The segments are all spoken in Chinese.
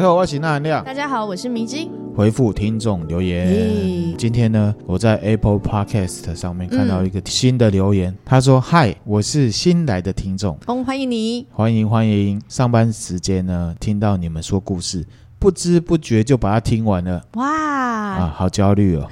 你好，我是那含亮。大家好，我是迷津。回复听众留言。嘿今天呢，我在 Apple Podcast 上面看到一个新的留言，嗯、他说：“嗨，我是新来的听众，哦，欢迎你，欢迎欢迎。上班时间呢，听到你们说故事，不知不觉就把它听完了。哇啊，好焦虑哦。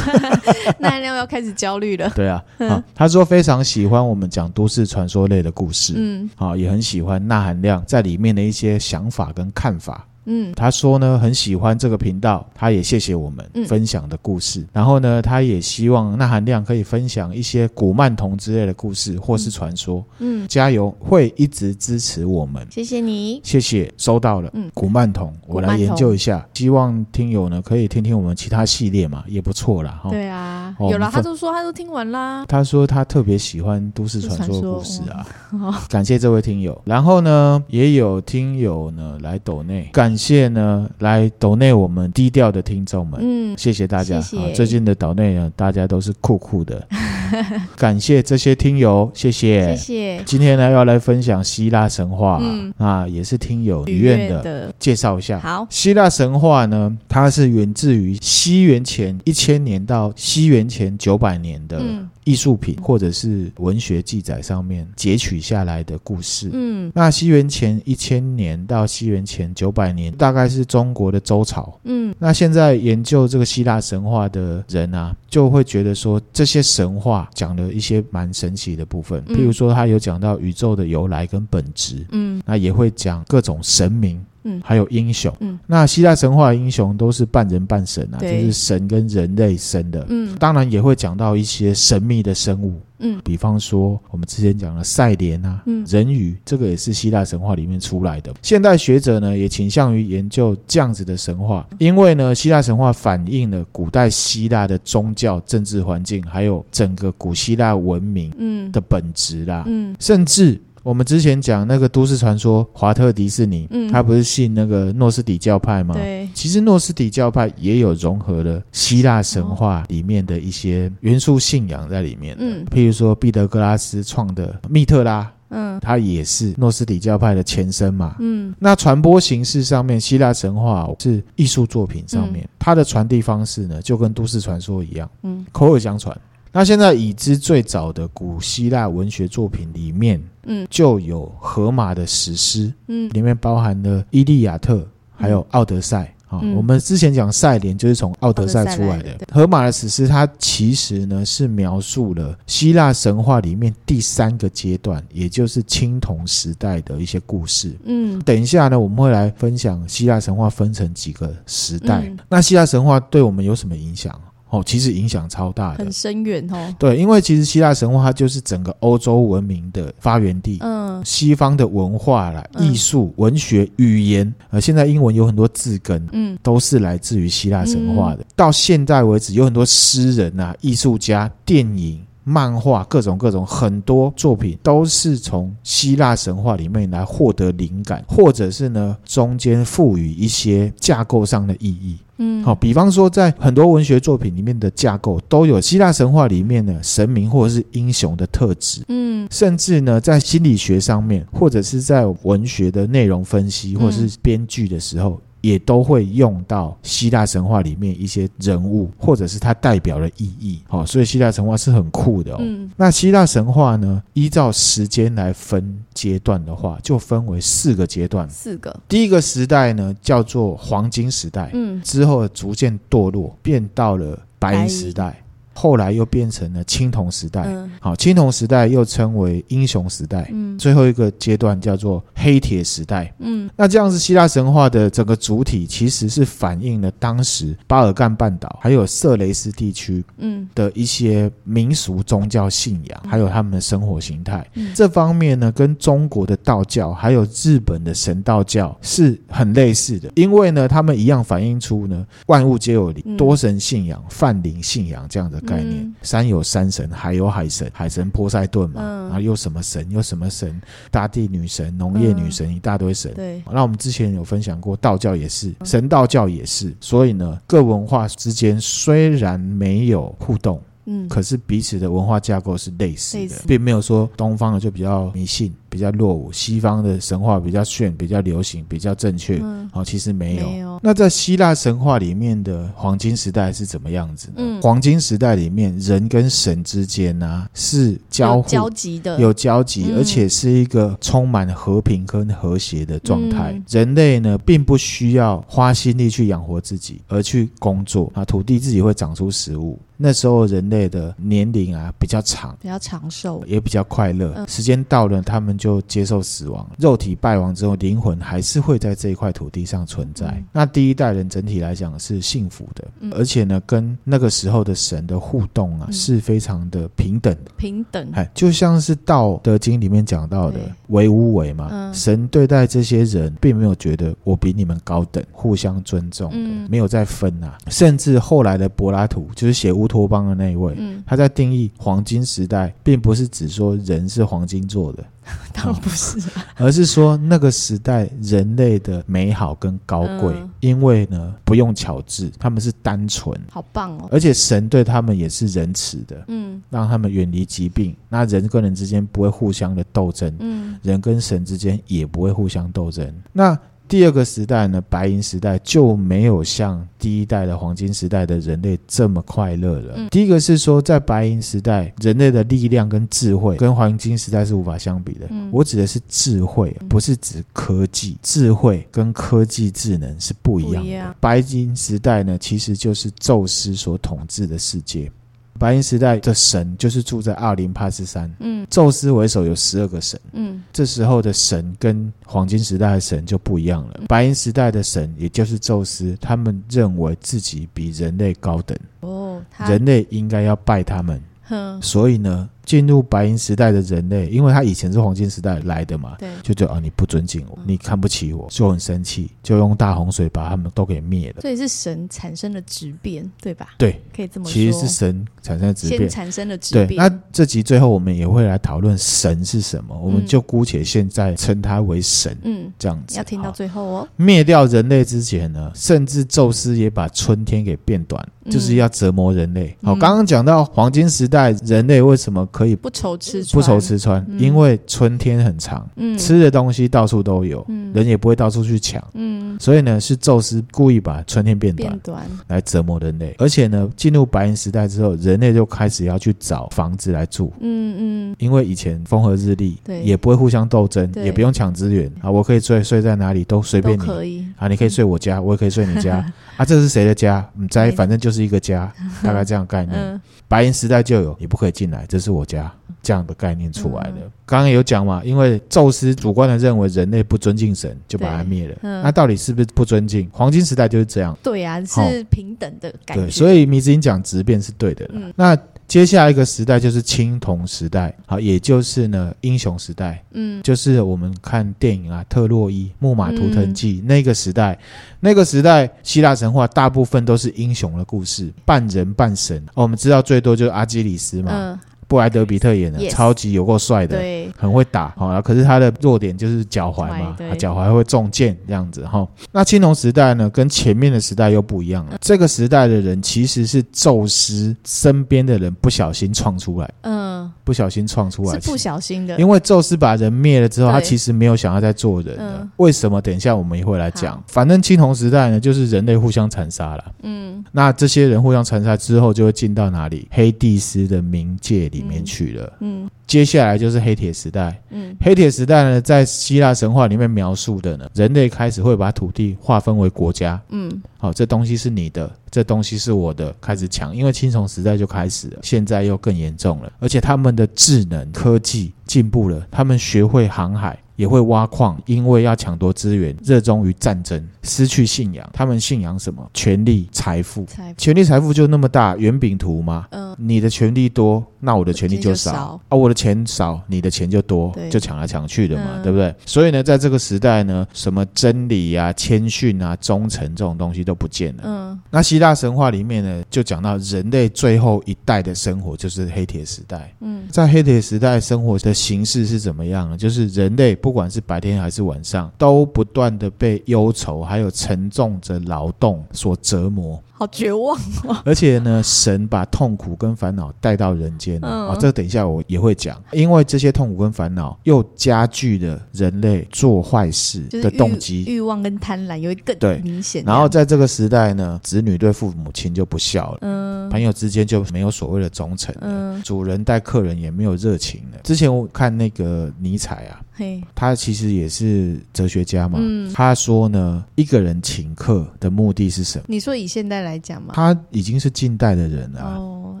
那含亮要开始焦虑了。对啊，啊，他说非常喜欢我们讲都市传说类的故事，嗯，啊，也很喜欢钠含亮在里面的一些想法跟看法。”嗯，他说呢，很喜欢这个频道，他也谢谢我们分享的故事。嗯、然后呢，他也希望那含量可以分享一些古曼童之类的故事或是传说。嗯，加油，会一直支持我们。谢谢你，谢谢，收到了。嗯，古曼童，我来研究一下。希望听友呢可以听听我们其他系列嘛，也不错啦。对啊，哦、有了，他都说他都听完啦。他说他特别喜欢都市传说的故事啊。哦、感谢这位听友。然后呢，也有听友呢来抖内，感谢呢。来抖内我们低调的听众们，嗯，谢谢大家。谢谢。最近的岛内呢，大家都是酷酷的，感谢这些听友，谢谢，谢谢。今天呢，要来分享希腊神话，嗯，啊，也是听友许愿的，介绍一下。好，希腊神话呢，它是源自于西元前一千年到西元前九百年的艺术品或者是文学记载上面截取下来的故事。嗯，那西元前一千年到西元前九百年，大概是中。国的周朝，嗯，那现在研究这个希腊神话的人啊，就会觉得说这些神话讲了一些蛮神奇的部分，譬如说他有讲到宇宙的由来跟本质，嗯，那也会讲各种神明，嗯，还有英雄，嗯，那希腊神话的英雄都是半人半神啊，对就是神跟人类生的，嗯，当然也会讲到一些神秘的生物。嗯，比方说我们之前讲的赛莲啊，嗯，人鱼，这个也是希腊神话里面出来的。现代学者呢也倾向于研究这样子的神话，因为呢希腊神话反映了古代希腊的宗教、政治环境，还有整个古希腊文明嗯的本质啦，嗯，甚至。我们之前讲那个都市传说，华特迪士尼，嗯，他不是信那个诺斯底教派吗？对，其实诺斯底教派也有融合了希腊神话里面的一些元素信仰在里面，嗯，譬如说毕德哥拉斯创的密特拉，嗯，他也是诺斯底教派的前身嘛，嗯，那传播形式上面，希腊神话是艺术作品上面，嗯，它的传递方式呢，就跟都市传说一样，嗯，口耳相传。那现在已知最早的古希腊文学作品里面，嗯，就有荷马的史诗，嗯，里面包含了《伊利亚特》还有《奥德赛》啊。我们之前讲赛莲就是从《奥德赛》出来的。荷马的史诗，它其实呢是描述了希腊神话里面第三个阶段，也就是青铜时代的一些故事。嗯，等一下呢，我们会来分享希腊神话分成几个时代。嗯，那希腊神话对我们有什么影响？哦，其实影响超大的，很深远哦。对，因为其实希腊神话它就是整个欧洲文明的发源地。嗯，西方的文化啦、艺术、嗯、文学、语言，呃，现在英文有很多字根，嗯，都是来自于希腊神话的。嗯、到现在为止，有很多诗人啊、艺术家、电影、漫画，各种各种很多作品都是从希腊神话里面来获得灵感，或者是呢中间赋予一些架构上的意义。嗯，好，比方说，在很多文学作品里面的架构都有希腊神话里面的神明或者是英雄的特质。嗯，甚至呢，在心理学上面，或者是在文学的内容分析或者是编剧的时候。也都会用到希腊神话里面一些人物，或者是它代表的意义。好，所以希腊神话是很酷的哦。嗯，那希腊神话呢，依照时间来分阶段的话，就分为四个阶段。四个。第一个时代呢，叫做黄金时代。嗯，之后逐渐堕落，变到了白银时代。后来又变成了青铜时代，嗯、好，青铜时代又称为英雄时代，嗯，最后一个阶段叫做黑铁时代，嗯，那这样子希腊神话的整个主体其实是反映了当时巴尔干半岛还有色雷斯地区，嗯。的一些民俗宗教信仰，嗯、还有他们的生活形态，嗯，这方面呢跟中国的道教还有日本的神道教是很类似的，因为呢他们一样反映出呢万物皆有灵，嗯、多神信仰、泛灵信仰这样的。概念，嗯、山有山神，海有海神，海神波塞顿嘛，嗯、然后又什么神，又什么神，大地女神、农业女神，嗯、一大堆神。对，那我们之前有分享过，道教也是，神道教也是，所以呢，各文化之间虽然没有互动。嗯，可是彼此的文化架构是类似的，似。并没有说东方的就比较迷信，比较落伍，西方的神话比较炫、比较流行、比较正确。嗯，好，其实没有。没有。那在希腊神话里面的黄金时代是怎么样子呢？嗯，黄金时代里面人跟神之间呢、啊、是交互交集的，有交集，而且是一个充满和平跟和谐的状态。嗯、人类呢，并不需要花心力去养活自己，而去工作啊，土地自己会长出食物。那时候人类的年龄啊比较长，比较长寿，也比较快乐。嗯、时间到了，他们就接受死亡。肉体败亡之后，灵魂还是会在这一块土地上存在。嗯、那第一代人整体来讲是幸福的，嗯、而且呢，跟那个时候的神的互动啊、嗯、是非常的平等的。平等，哎，就像是《道德经》里面讲到的“为无为”嘛。嗯、神对待这些人，并没有觉得我比你们高等，互相尊重没有再分啊。甚至后来的柏拉图，就是写乌托邦的那一位，嗯、他在定义黄金时代，并不是指说人是黄金做的，当然不是、啊，而是说那个时代人类的美好跟高贵，嗯、因为呢不用巧智，他们是单纯，好棒哦，而且神对他们也是仁慈的，嗯，让他们远离疾病，那人跟人之间不会互相的斗争，嗯，人跟神之间也不会互相斗争，那。第二个时代呢，白银时代就没有像第一代的黄金时代的人类这么快乐了。嗯、第一个是说，在白银时代，人类的力量跟智慧跟黄金时代是无法相比的。嗯、我指的是智慧，不是指科技。智慧跟科技智能是不一样的。样。白银时代呢，其实就是宙斯所统治的世界。白银时代的神就是住在奥林帕斯山，嗯，宙斯为首有十二个神，嗯，这时候的神跟黄金时代的神就不一样了。白银时代的神，也就是宙斯，他们认为自己比人类高等，哦，人类应该要拜他们，哼，所以呢。进入白银时代的人类，因为他以前是黄金时代来的嘛，对，就觉得啊，你不尊敬我，你看不起我，就很生气，就用大洪水把他们都给灭了。所以是神产生了质变，对吧？对，可以这么说。其实是神产生了质变，产生了质变。对，那这集最后我们也会来讨论神是什么，我们就姑且现在称他为神，嗯，这样子。要听到最后哦。灭掉人类之前呢，甚至宙斯也把春天给变短，就是要折磨人类。好，刚刚讲到黄金时代人类为什么？可以不愁吃穿，不愁吃穿，嗯、因为春天很长，嗯、吃的东西到处都有，嗯、人也不会到处去抢，嗯、所以呢，是宙斯故意把春天变短，来折磨人类。而且呢，进入白银时代之后，人类就开始要去找房子来住，嗯嗯，因为以前风和日丽，对，也不会互相斗争，也不用抢资源。啊，我可以睡睡在哪里都随便你，可以。啊，你可以睡我家，我也可以睡你家。啊，这是谁的家？你在，反正就是一个家，大概这样概念。嗯、白银时代就有，你不可以进来，这是我家。这样的概念出来了。刚刚、嗯、有讲嘛，因为宙斯主观的认为人类不尊敬神，就把他灭了。嗯、那到底是不是不尊敬？黄金时代就是这样。对呀、啊，是平等的感觉。对，所以米子英讲质变是对的。嗯、那接下来一个时代就是青铜时代，好，也就是呢英雄时代。嗯，就是我们看电影啊，特洛伊木马图腾记、嗯、那个时代，那个时代希腊神话大部分都是英雄的故事，半人半神。哦，我们知道最多就是阿基里斯嘛。嗯布莱德比特演的，Yes. 超级有够帅的，对很会打。好，可是他的弱点就是脚踝嘛，脚踝会中箭这样子哈。那青铜时代呢，跟前面的时代又不一样了。这个时代的人其实是宙斯身边的人不小心创出来，嗯，不小心创出来是不小心的。因为宙斯把人灭了之后，他其实没有想要再做人了。嗯、为什么？等一下我们也会来讲。反正青铜时代呢，就是人类互相残杀了。嗯，那这些人互相残杀之后，就会进到哪里？黑帝斯的冥界里。里面去了。嗯，接下来就是黑铁时代。嗯，黑铁时代呢，在希腊神话里面描述的呢，人类开始会把土地划分为国家。嗯，好，这东西是你的，这东西是我的，开始抢。因为青铜时代就开始了，现在又更严重了，而且他们的智能科技进步了，他们学会航海。也会挖矿，因为要抢夺资源，热衷于战争，失去信仰。他们信仰什么？权力、财富。权力、财富就那么大，圆饼图吗？嗯。你的权力多，那我的权力就少。就少啊，我的钱少，你的钱就多，就抢来抢去的嘛，嗯、对不对？所以呢，在这个时代呢，什么真理啊、谦逊啊、忠诚这种东西都不见了。嗯。那希腊神话里面呢，就讲到人类最后一代的生活就是黑铁时代。嗯。在黑铁时代生活的形式是怎么样呢？就是人类。不管是白天还是晚上，都不断的被忧愁还有沉重着劳动所折磨。好绝望哦！而且呢，神把痛苦跟烦恼带到人间了啊、嗯！这个等一下我也会讲，因为这些痛苦跟烦恼又加剧了人类做坏事的动机、欲望跟贪婪，有一个更明显。然后在这个时代呢，子女对父母亲就不孝了，嗯，朋友之间就没有所谓的忠诚了，嗯，主人待客人也没有热情了。之前我看那个尼采啊。嘿，他其实也是哲学家嘛。嗯，他说呢，一个人请客的目的是什么？你说以现代来讲嘛，他已经是近代的人了。哦，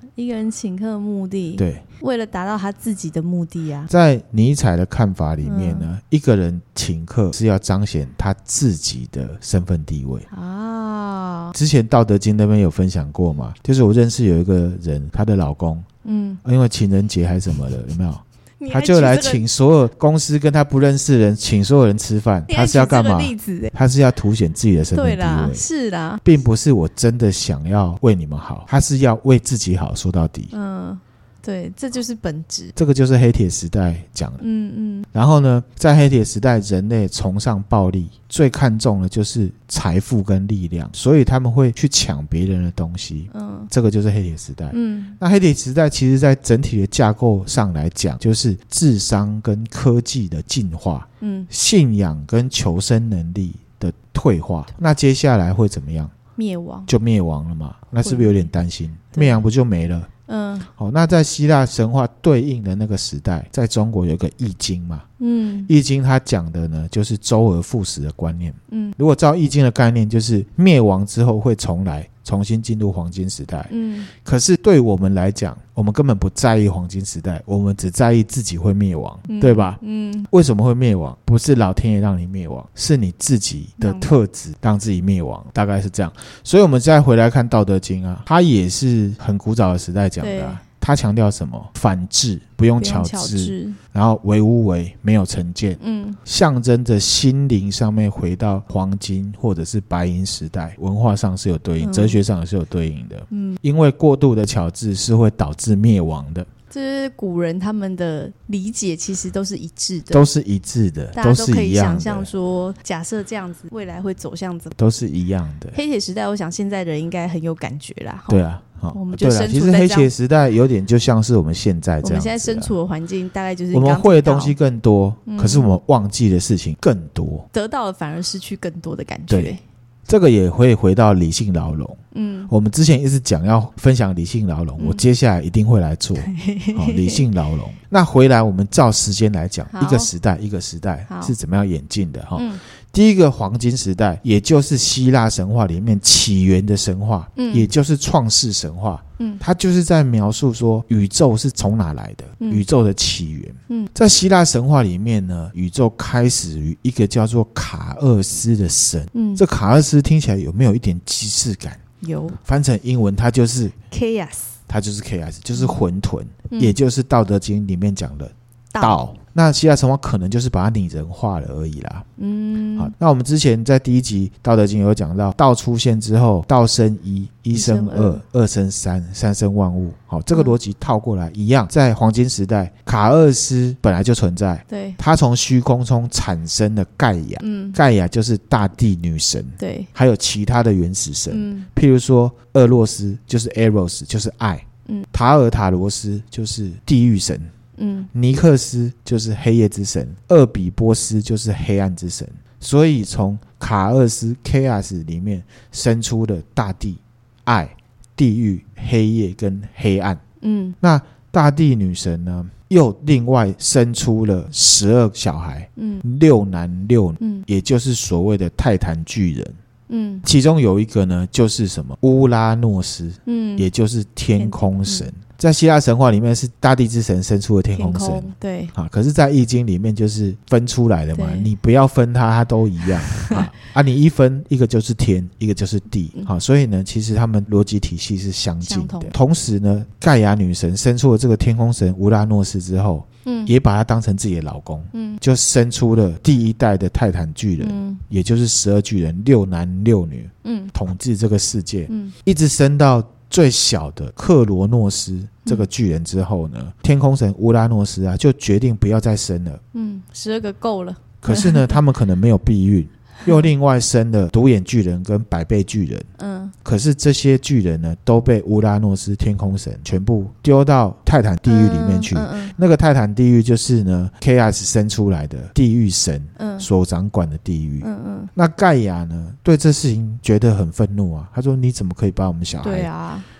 一个人请客的目的，对，为了达到他自己的目的啊。在尼采的看法里面呢，嗯，一个人请客是要彰显他自己的身份地位啊。之前《道德经》那边有分享过嘛，就是我认识有一个人，她的老公，嗯，因为情人节还是什么的，有没有？他就来请所有公司跟他不认识的人，请所有人吃饭。他是要干嘛？他是要凸显自己的身份地位。对啦，是的，并不是我真的想要为你们好，他是要为自己好。说到底，嗯。对，这就是本质。这个就是黑铁时代讲的。嗯嗯。然后呢，在黑铁时代，人类崇尚暴力，最看重的就是财富跟力量，所以他们会去抢别人的东西。嗯，这个就是黑铁时代。嗯，那黑铁时代其实在整体的架构上来讲，就是智商跟科技的进化，嗯，信仰跟求生能力的退化。那接下来会怎么样？灭亡。就灭亡了嘛？那是不是有点担心？灭亡不就没了？嗯，好，那在希腊神话对应的那个时代，在中国有个易经嘛，嗯，易经它讲的呢，就是周而复始的观念，嗯，如果照易经的概念，就是灭亡之后会重来。重新进入黄金时代，嗯，可是对我们来讲，我们根本不在意黄金时代，我们只在意自己会灭亡，嗯、对吧？嗯，为什么会灭亡？不是老天爷让你灭亡，是你自己的特质让自己灭亡，大概是这样。所以，我们再回来看《道德经》啊，它也是很古早的时代讲的、啊。他强调什么？反智，不用巧智，然后唯无为，没有成见，嗯，象征着心灵上面回到黄金或者是白银时代，文化上是有对应，嗯、哲学上也是有对应的，嗯，因为过度的巧智是会导致灭亡的。这是古人他们的理解，其实都是一致的，都是一致的，大家都可以想象说，假设这样子，未来会走向怎么？都是一样的。黑铁时代，我想现在的人应该很有感觉啦。对啊。我们就其实黑铁时代有点就像是我们现在这样。我们现在身处的环境大概就是我们会的东西更多，嗯，可是我们忘记的事情更多，得到了反而失去更多的感觉。对，这个也会回到理性牢笼。嗯，我们之前一直讲要分享理性牢笼，嗯，我接下来一定会来做。好，理性牢笼。那回来我们照时间来讲，一个时代一个时代是怎么样演进的？哈。嗯第一个黄金时代，也就是希腊神话里面起源的神话，嗯，也就是创世神话，嗯，它就是在描述说宇宙是从哪来的，嗯，宇宙的起源，嗯，在希腊神话里面呢，宇宙开始于一个叫做卡厄斯的神，嗯，这卡厄斯听起来有没有一点既视感？有，翻成英文它就是 chaos，它就是 chaos，就是混沌，嗯，也就是《道德经》里面讲的道。那希腊神话可能就是把它拟人化了而已啦。嗯，好，那我们之前在第一集《道德经》有讲到，道出现之后，道生一，一生二，二生三，三生万物。好，这个逻辑套过来一样，在黄金时代，卡厄斯本来就存在。对，他从虚空中产生了盖亚。嗯，盖亚就是大地女神。对，还有其他的原始神，嗯，譬如说厄洛斯就是 Eros，就是爱。嗯，塔尔塔罗斯就是地狱神。嗯，尼克斯就是黑夜之神，厄比波斯就是黑暗之神，所以从卡厄斯 Chaos 里面生出了大地、爱、地狱、黑夜跟黑暗。嗯，那大地女神呢，又另外生出了十二小孩，嗯，六男六女，嗯，也就是所谓的泰坦巨人。嗯，其中有一个呢，就是什么？乌拉诺斯，嗯，也就是天空神。在希腊神话里面是大地之神生出的天空神，空对啊，可是，在易经里面就是分出来的嘛，你不要分它，它都一样 啊啊！你一分，一个就是天，一个就是地，好、啊，所以呢，其实他们逻辑体系是相近的。同，同时呢，盖亚女神生出了这个天空神乌拉诺斯之后，嗯，也把他当成自己的老公，嗯，就生出了第一代的泰坦巨人，嗯，也就是十二巨人，六男六女，嗯，统治这个世界，嗯，一直生到。最小的克罗诺斯这个巨人之后呢，嗯、天空神乌拉诺斯啊就决定不要再生了。嗯，十二个够了。可是呢，他们可能没有避孕。又另外生了独眼巨人跟百倍巨人，嗯，可是这些巨人呢，都被乌拉诺斯天空神全部丢到泰坦地狱里面去。嗯嗯嗯、那个泰坦地狱就是呢，Chaos 生出来的地狱神所掌管的地狱。嗯嗯。那盖亚呢，对这事情觉得很愤怒啊，他说：“你怎么可以把我们小孩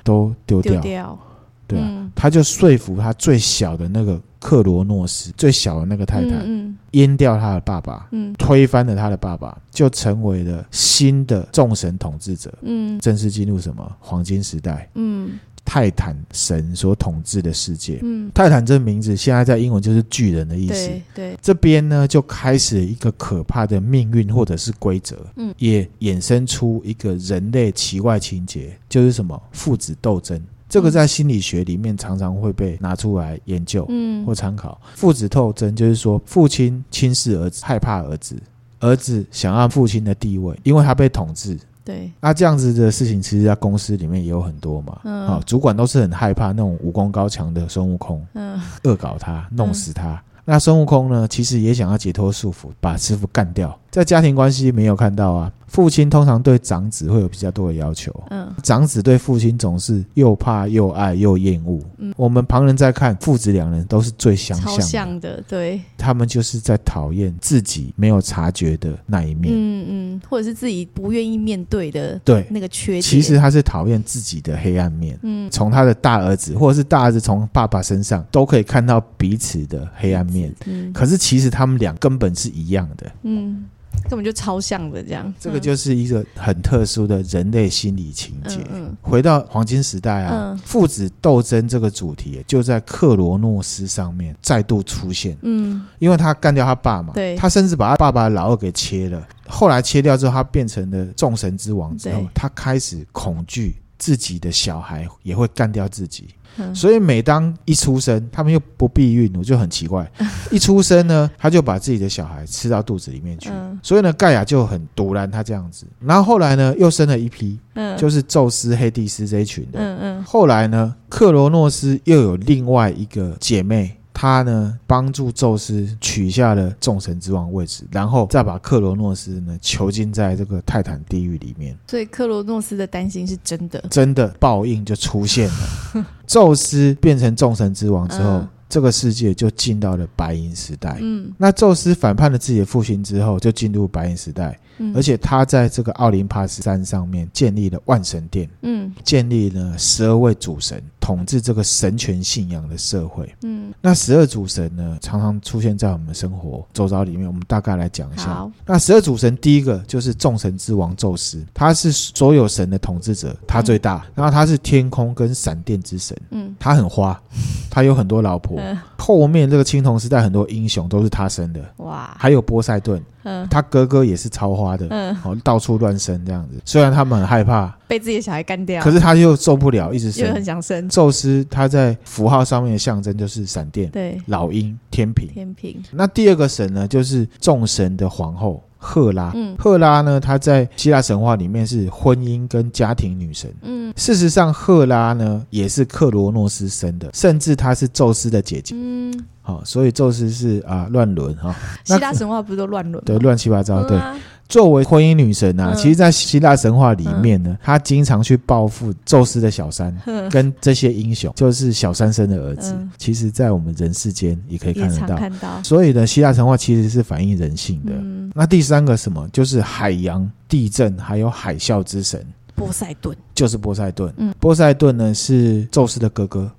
都丢掉？”对啊，他就说服他最小的那个。克罗诺斯最小的那个泰坦，嗯，阉、嗯、掉他的爸爸，嗯，推翻了他的爸爸，就成为了新的众神统治者，嗯，正式进入什么黄金时代，嗯，泰坦神所统治的世界，嗯，泰坦这个名字现在在英文就是巨人的意思，对，对。这边呢就开始了一个可怕的命运或者是规则，嗯，也衍生出一个人类奇怪情节，就是什么父子斗争。这个在心理学里面常常会被拿出来研究，嗯，或参考。父子透争就是说，父亲轻视儿子，害怕儿子，儿子想要父亲的地位，因为他被统治。对，那这样子的事情，其实在公司里面也有很多嘛。嗯，好，主管都是很害怕那种武功高强的孙悟空，嗯，恶搞他，弄死他。那孙悟空呢，其实也想要解脱束缚，把师傅干掉。在家庭关系没有看到啊。父亲通常对长子会有比较多的要求，嗯，长子对父亲总是又怕又爱又厌恶，嗯，我们旁人在看，父子两人都是最相像的，像的，对，他们就是在讨厌自己没有察觉的那一面，嗯嗯，或者是自己不愿意面对的，对，那个缺点，其实他是讨厌自己的黑暗面，嗯，从他的大儿子或者是大儿子从爸爸身上都可以看到彼此的黑暗面，嗯，可是其实他们俩根本是一样的，嗯。根本就超像的这样，这个就是一个很特殊的人类心理情节。嗯嗯、回到黄金时代啊，嗯、父子斗争这个主题就在克罗诺斯上面再度出现。嗯，因为他干掉他爸嘛，对，他甚至把他爸爸的老二给切了。后来切掉之后，他变成了众神之王之后，他开始恐惧自己的小孩也会干掉自己。所以每当一出生，他们又不避孕，我就很奇怪。一出生呢，他就把自己的小孩吃到肚子里面去。所以呢，盖亚就很独然他这样子。然后后来呢，又生了一批，就是宙斯、黑帝斯这一群的。嗯嗯。后来呢，克罗诺斯又有另外一个姐妹。他呢，帮助宙斯取下了众神之王位置，然后再把克罗诺斯呢囚禁在这个泰坦地狱里面。所以克罗诺斯的担心是真的，真的报应就出现了。宙斯变成众神之王之后，嗯、这个世界就进到了白银时代。嗯，那宙斯反叛了自己的父亲之后，就进入白银时代。嗯、而且他在这个奥林帕斯山上面建立了万神殿，嗯，建立了十二位主神。统治这个神权信仰的社会，嗯，那十二主神呢，常常出现在我们生活周遭里面。我们大概来讲一下。好那十二主神，第一个就是众神之王宙斯，他是所有神的统治者，他最大。嗯、然后他是天空跟闪电之神，嗯，他很花，他有很多老婆。嗯、后面这个青铜时代很多英雄都是他生的，哇，还有波塞顿。嗯，他哥哥也是超花的，嗯，哦，到处乱生这样子。虽然他们很害怕被自己的小孩干掉，可是他又受不了，一直生，又很想生。宙斯他在符号上面的象征就是闪电，对，老鹰，天平，天平。那第二个神呢，就是众神的皇后。赫拉，嗯，赫拉呢，她在希腊神话里面是婚姻跟家庭女神，嗯，事实上，赫拉呢也是克罗诺斯生的，甚至她是宙斯的姐姐，嗯，好，所以宙斯是啊乱伦哈，希腊神话不是都乱伦？对，乱七八糟，对。作为婚姻女神啊，其实，在希腊神话里面呢，她经常去报复宙斯的小三，跟这些英雄，就是小三生的儿子。其实，在我们人世间也可以看得到。所以呢，希腊神话其实是反映人性的。那第三个什么，就是海洋、地震还有海啸之神波塞顿，就是波塞顿。嗯波塞顿呢是宙斯的哥哥。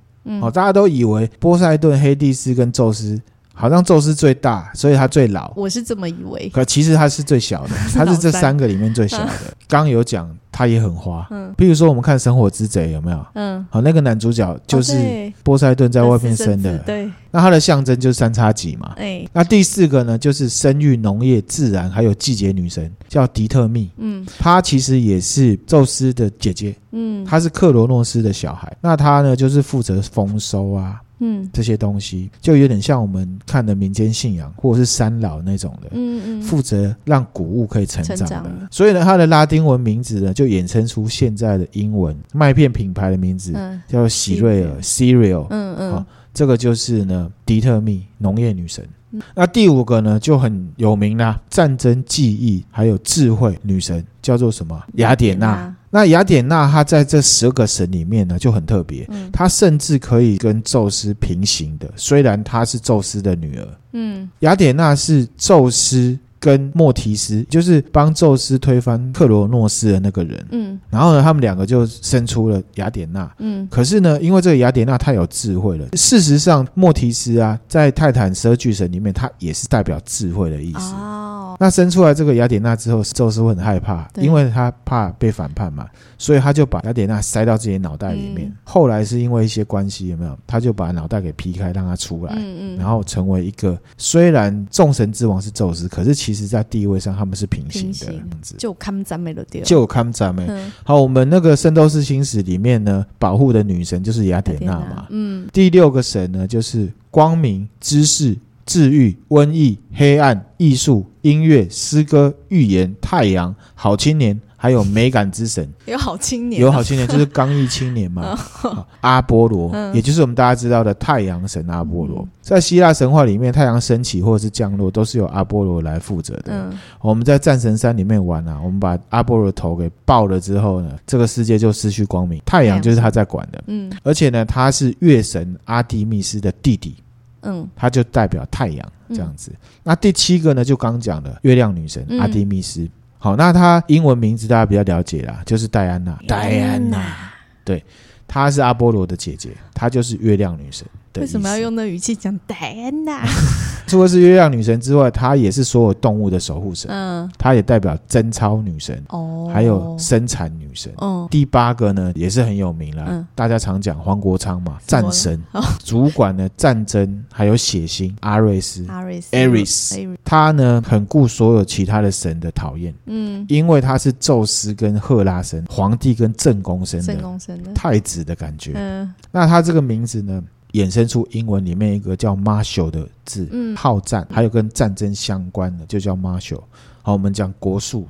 哦，大家都以为波塞顿、黑帝斯跟宙斯。好像宙斯最大，所以他最老。我是这么以为，可其实他是最小的，他是这三个里面最小的。刚刚有讲。他也很花，嗯，比如说我们看《神火之贼》有没有？嗯，好，那个男主角就是波塞顿在外面生的，对。那他的象征就是三叉戟嘛，哎。那第四个呢，就是生育、农业、自然还有季节女神，叫迪特密，嗯，她其实也是宙斯的姐姐，嗯，她是克罗诺斯的小孩。那她呢，就是负责丰收啊，嗯，这些东西就有点像我们看的民间信仰，或者是三老那种的，嗯嗯，负责让谷物可以成长的。长所以呢，它的拉丁文名字呢，就衍生出现在的英文麦片品牌的名字，嗯、叫做喜瑞尔 （Cereal）。嗯嗯，好，这个就是呢，迪特密农业女神。嗯、那第五个呢，就很有名啦，战争、记忆还有智慧女神，叫做什么？雅典娜。那雅典娜她在这十二个神里面呢，就很特别，嗯、她甚至可以跟宙斯平行的，虽然她是宙斯的女儿。嗯，雅典娜是宙斯。跟莫提斯就是帮宙斯推翻克罗诺斯的那个人，嗯，然后呢，他们两个就生出了雅典娜，嗯，可是呢，因为这个雅典娜太有智慧了，事实上，莫提斯啊，在泰坦十二巨神里面，他也是代表智慧的意思。哦，那生出来这个雅典娜之后，宙斯会很害怕，对。因为他怕被反叛嘛，所以他就把雅典娜塞到自己脑袋里面。嗯、后来是因为一些关系，有没有？他就把脑袋给劈开，让他出来，嗯嗯，然后成为一个虽然众神之王是宙斯，可是其实。其实，在地位上他们是平行的样子，就看咱们的地方，就看咱们。好，我们那个《圣斗士星矢》里面呢，保护的女神就是雅典娜嘛。嗯，第六个神呢，就是光明、知识、治愈、瘟疫、黑暗、艺术、音乐、诗歌、预言、太阳、好青年。还有美感之神，有好青年，有好青年就是刚毅青年嘛。阿波罗，也就是我们大家知道的太阳神阿波罗。在希腊神话里面，太阳升起或者是降落都是由阿波罗来负责的。我们在战神山里面玩啊，我们把阿波罗的头给爆了之后呢，这个世界就失去光明。太阳就是他在管的，嗯，而且呢，他是月神阿蒂密斯的弟弟，嗯，他就代表太阳这样子。那第七个呢，就刚讲的月亮女神阿蒂密斯。好，那她英文名字大家比较了解啦，就是戴安娜。戴安娜，对，她是阿波罗的姐姐，她就是月亮女神。为什么要用那语气讲戴安娜？除了是月亮女神之外，她也是所有动物的守护神。嗯，她也代表贞操女神哦，还有生产女神。哦，第八个呢也是很有名了，嗯、大家常讲黄国昌嘛，战神，哦、主管呢战争还有血腥，阿瑞斯，阿瑞斯，艾瑞斯，他呢很顾所有其他的神的讨厌。嗯，因为他是宙斯跟赫拉神，皇帝跟正宫神的，正宫生的。太子的感觉。嗯，那他这个名字呢？衍生出英文里面一个叫 martial 的字，嗯，好战，还有跟战争相关的就叫 martial。好，我们讲国术、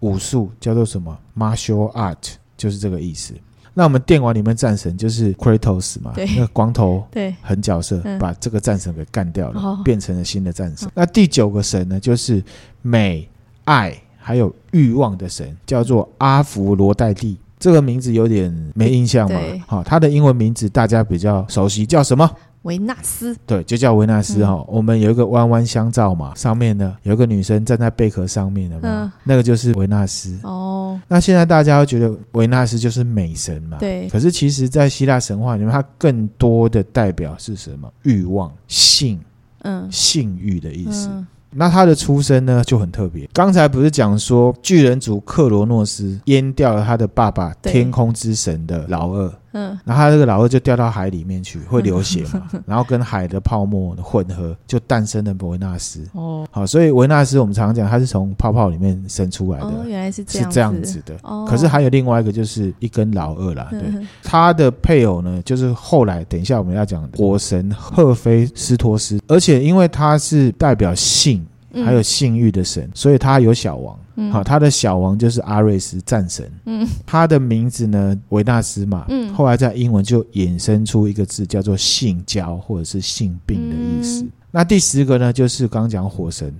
武术叫做什么？martial art，就是这个意思。那我们电玩里面战神就是 Kratos 嘛，那个光头 对狠角色，嗯、把这个战神给干掉了，哦、变成了新的战神。哦、那第九个神呢，就是美、爱还有欲望的神，叫做阿弗罗代蒂。这个名字有点没印象嘛？好，他的英文名字大家比较熟悉，叫什么？维纳斯。对，就叫维纳斯哈。我们有一个弯弯香皂嘛，上面呢有一个女生站在贝壳上面的嘛，那个就是维纳斯。哦，那现在大家都觉得维纳斯就是美神嘛？对。可是其实，在希腊神话里面，它更多的代表是什么？欲望、性，嗯，性欲的意思。那他的出生呢就很特别。刚才不是讲说巨人族克罗诺斯阉掉了他的爸爸天空之神的老二。嗯，然后他这个老二就掉到海里面去，会流血嘛，然后跟海的泡沫混合，就诞生了维纳斯。哦，好，所以维纳斯我们常常讲它是从泡泡里面生出来的。哦，原来是这样，是这样子的。哦，可是还有另外一个就是一根老二啦，对，他的配偶呢，就是后来等一下我们要讲的火神赫菲斯托斯，而且因为他是代表性还有性欲的神，所以他有小王。好，他的小王就是阿瑞斯战神。嗯，他的名字呢，维纳斯嘛。嗯，后来在英文就衍生出一个字，叫做性交或者是性病的意思。嗯，那第十个呢，就是刚刚讲火神。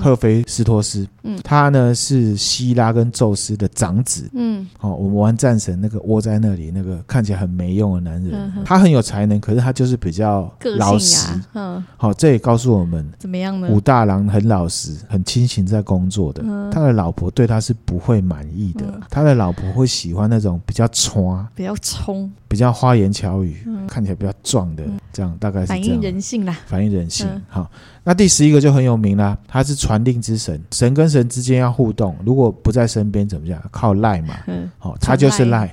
赫菲斯托斯，嗯，他呢是希拉跟宙斯的长子，嗯，好，我们玩战神那个窝在那里那个看起来很没用的男人，他很有才能，可是他就是比较老实，嗯，好，这也告诉我们怎么样呢？武大郎很老实，很清醒在工作的，他的老婆对他是不会满意的，他的老婆会喜欢那种比较冲，比较冲，比较花言巧语，看起来比较壮的，这样大概是反映人性啦，反映人性，好。那第十一个就很有名啦，他是传令之神，神跟神之间要互动，如果不在身边怎么样？靠赖嘛，好，他就是赖，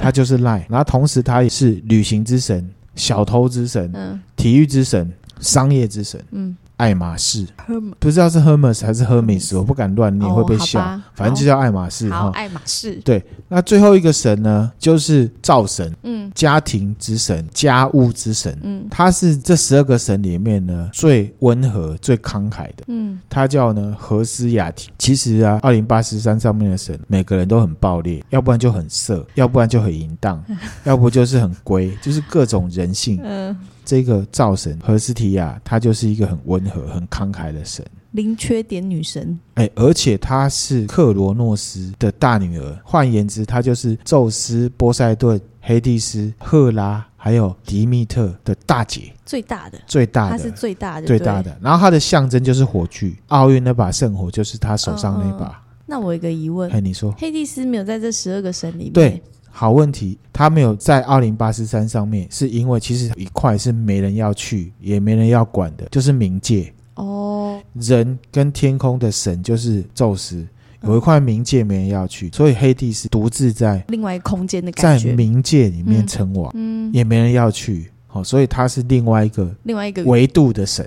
他就是赖。然后同时他也是旅行之神、小偷之神、体育之神、商业之神，嗯，爱马仕，不知道是 Hermes 还是 Hermes，我不敢乱念，会被笑。反正就叫爱马仕哈。爱马仕。对，那最后一个神呢，就是灶神，嗯，家庭之神，家务之神，嗯，他是这十二个神里面呢最温和、最慷慨的，嗯，他叫呢何斯雅提。其实啊，二零八十三上面的神，每个人都很暴烈，要不然就很色，要不然就很淫荡，要不就是很龟，就是各种人性。嗯。这个灶神赫斯提亚，她就是一个很温和、很慷慨的神，零缺点女神。哎，而且她是克罗诺斯的大女儿，换言之，她就是宙斯、波塞顿、黑帝斯、赫拉还有迪密特的大姐，最大的，最大的，她是最大的，最大的。然后她的象征就是火炬，奥运那把圣火就是她手上那把。嗯嗯。那我有一个疑问，哎，你说，黑帝斯没有在这十二个神里面？对。好问题，他没有在奥林巴斯山上面，是因为其实一块是没人要去，也没人要管的，就是冥界。哦，人跟天空的神就是宙斯，有一块冥界没人要去，所以黑帝斯独自在另外一个空间的感觉，在冥界里面称王，嗯，也没人要去。哦，所以他是另外一个另外一个维度的神。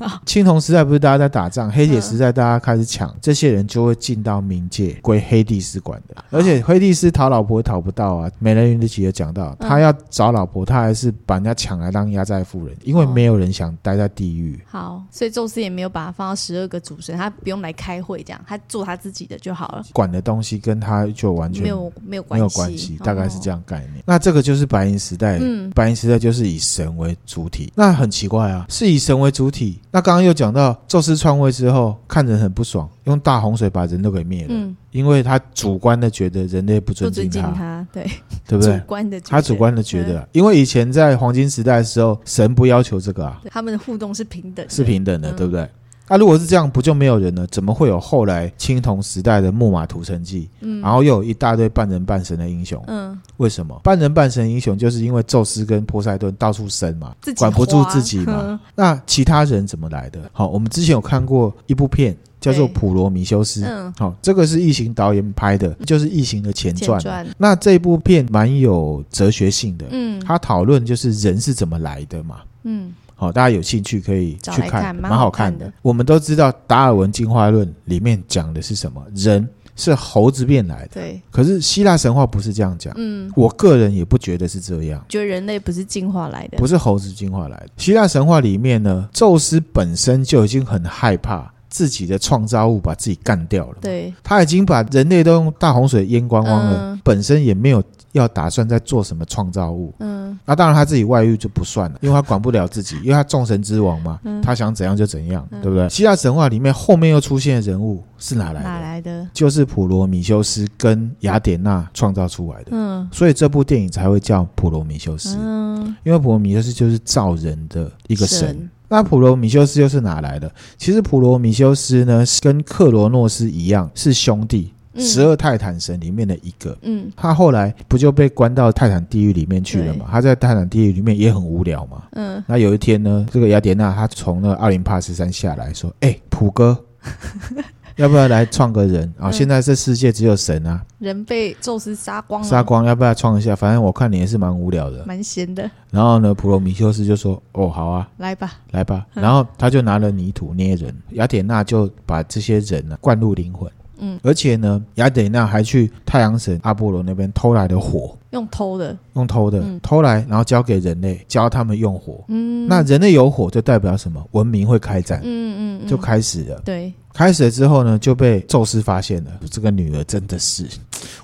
青铜时代不是大家在打仗，黑铁时代大家开始抢，这些人就会进到冥界归黑帝斯管的。而且黑帝斯讨老婆讨不到啊，美人鱼的姐姐讲到，他要找老婆，他还是把人家抢来当压寨夫人，因为没有人想待在地狱。好，所以宙斯也没有把他放到十二个主神，他不用来开会，这样他做他自己的就好了。管的东西跟他就完全没有没有关系，没有关系，大概是这样概念。那这个就是白银时代，嗯，白银时代就是以。神为主体，那很奇怪啊，是以神为主体。那刚刚又讲到，宙斯篡位之后，看人很不爽，用大洪水把人都给灭了，嗯，因为他主观的觉得人类不尊敬他，尊敬他对，对不对？主观的，他主观的觉得，嗯，因为以前在黄金时代的时候，神不要求这个啊，他们的互动是平等，是平等的，对不对？那、啊、如果是这样，不就没有人了？怎么会有后来青铜时代的木马屠城记？嗯，然后又有一大堆半人半神的英雄。嗯，为什么半人半神英雄？就是因为宙斯跟波塞顿到处生嘛，管不住自己嘛。嗯、那其他人怎么来的？好，我们之前有看过一部片，叫做《普罗米修斯》。嗯，好，这个是异形导演拍的，就是异形的前传。前传。那这部片蛮有哲学性的。嗯，他讨论就是人是怎么来的嘛。嗯。好，大家有兴趣可以去看，蛮好看的。我们都知道达尔文进化论里面讲的是什么？人是猴子变来的。对。可是希腊神话不是这样讲。嗯。我个人也不觉得是这样。觉得人类不是进化来的，不是猴子进化来的。希腊神话里面呢，宙斯本身就已经很害怕自己的创造物把自己干掉了。对。他已经把人类都用大洪水淹光光了，嗯、本身也没有。要打算在做什么创造物？嗯，那当然他自己外遇就不算了，因为他管不了自己，因为他众神之王嘛，嗯、他想怎样就怎样，嗯、对不对？希腊神话里面后面又出现的人物是哪来的？哪来的？就是普罗米修斯跟雅典娜创造出来的。嗯，所以这部电影才会叫普罗米修斯。嗯，因为普罗米修斯就是造人的一个神。神那普罗米修斯又是哪来的？其实普罗米修斯呢，跟克罗诺斯一样是兄弟。十二泰坦神里面的一个，嗯，他后来不就被关到泰坦地狱里面去了嘛？他在泰坦地狱里面也很无聊嘛，嗯。那有一天呢，这个雅典娜她从那奥林帕斯山下来说：“哎，普哥，要不要来创个人啊？现在这世界只有神啊，人被宙斯杀光了，杀光，要不要创一下？反正我看你也是蛮无聊的，蛮闲的。然后呢，普罗米修斯就说：哦，好啊，来吧，来吧。然后他就拿了泥土捏人，雅典娜就把这些人呢灌入灵魂。”嗯，而且呢，雅典娜还去太阳神阿波罗那边偷来的火，用偷的，用偷的，嗯、偷来，然后交给人类，教他们用火。嗯，那人类有火就代表什么？文明会开战。嗯嗯，嗯就开始了。对，开始了之后呢，就被宙斯发现了。这个女儿真的是，